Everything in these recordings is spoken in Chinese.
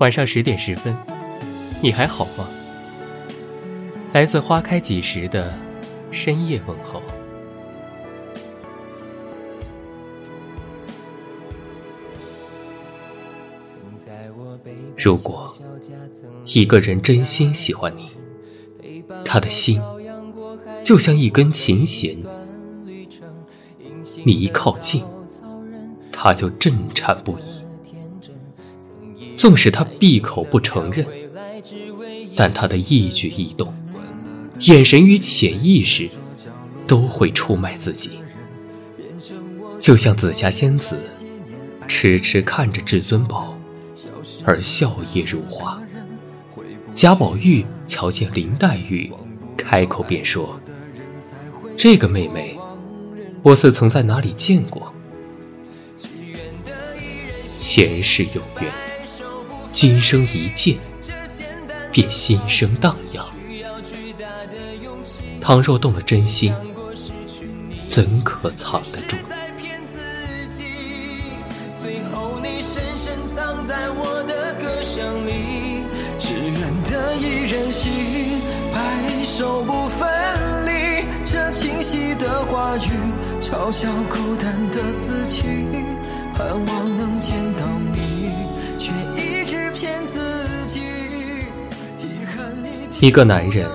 晚上十点十分，你还好吗？来自花开几时的深夜问候。如果一个人真心喜欢你，他的心就像一根琴弦，你一靠近，他就震颤不已。纵使他闭口不承认，但他的一举一动、眼神与潜意识都会出卖自己。就像紫霞仙子痴痴看着至尊宝。而笑靥如花。贾宝玉瞧见林黛玉，开口便说：“这个妹妹，我似曾在哪里见过。前世有缘，今生一见，便心生荡漾。倘若动了真心，怎可藏得住？”最后，你深深藏在我的歌声里，只愿得一人心，白首不嘲笑孤单的自己，盼望能见到你，却一直骗自己。一个男人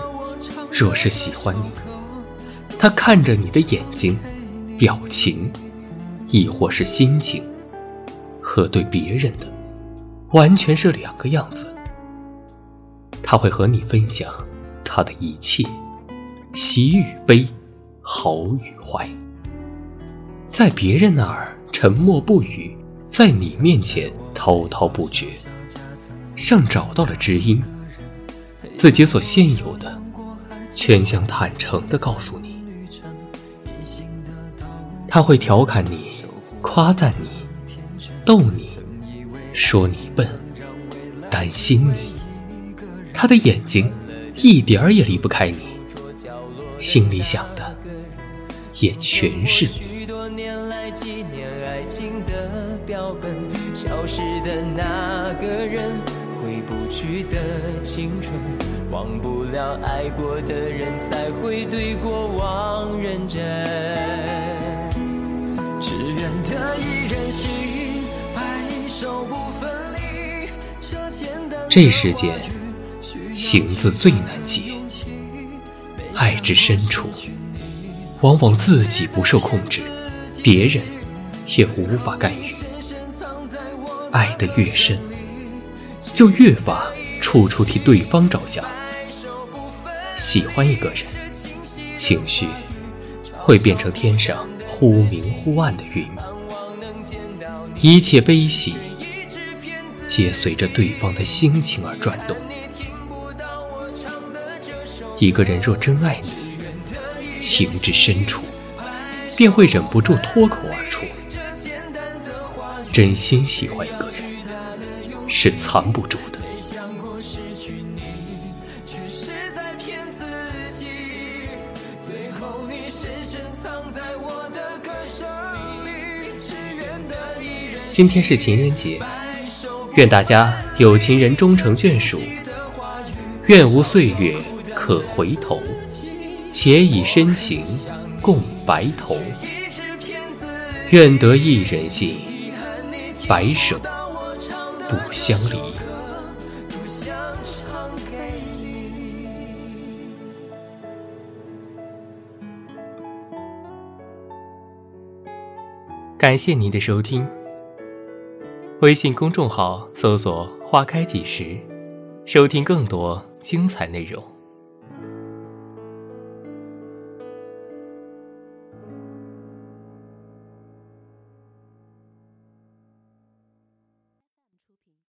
若是喜欢你，他看着你的眼睛、表情，亦或是心情。和对别人的完全是两个样子。他会和你分享他的一切，喜与悲，好与坏。在别人那儿沉默不语，在你面前滔滔不绝，像找到了知音。自己所现有的，全想坦诚地告诉你。他会调侃你，夸赞你。逗你，说你笨，担心你，他的眼睛一点儿也离不开你，心里想的也全是你。消失的那个人回不去的青春，忘不了爱过的人，才会对过往认真。只愿得一人心。这世间，情字最难解。爱之深处，往往自己不受控制，别人也无法干预。爱得越深，就越发处处替对方着想。喜欢一个人，情绪会变成天上忽明忽暗的云，一切悲喜。皆随着对方的心情而转动。一个人若真爱你，情至深处，便会忍不住脱口而出。真心喜欢一个人，是藏不住的。今天是情人节。愿大家有情人终成眷属，愿无岁月可回头，且以深情共白头。愿得一人心，白首不相离。感谢您的收听。微信公众号搜索“花开几时”，收听更多精彩内容。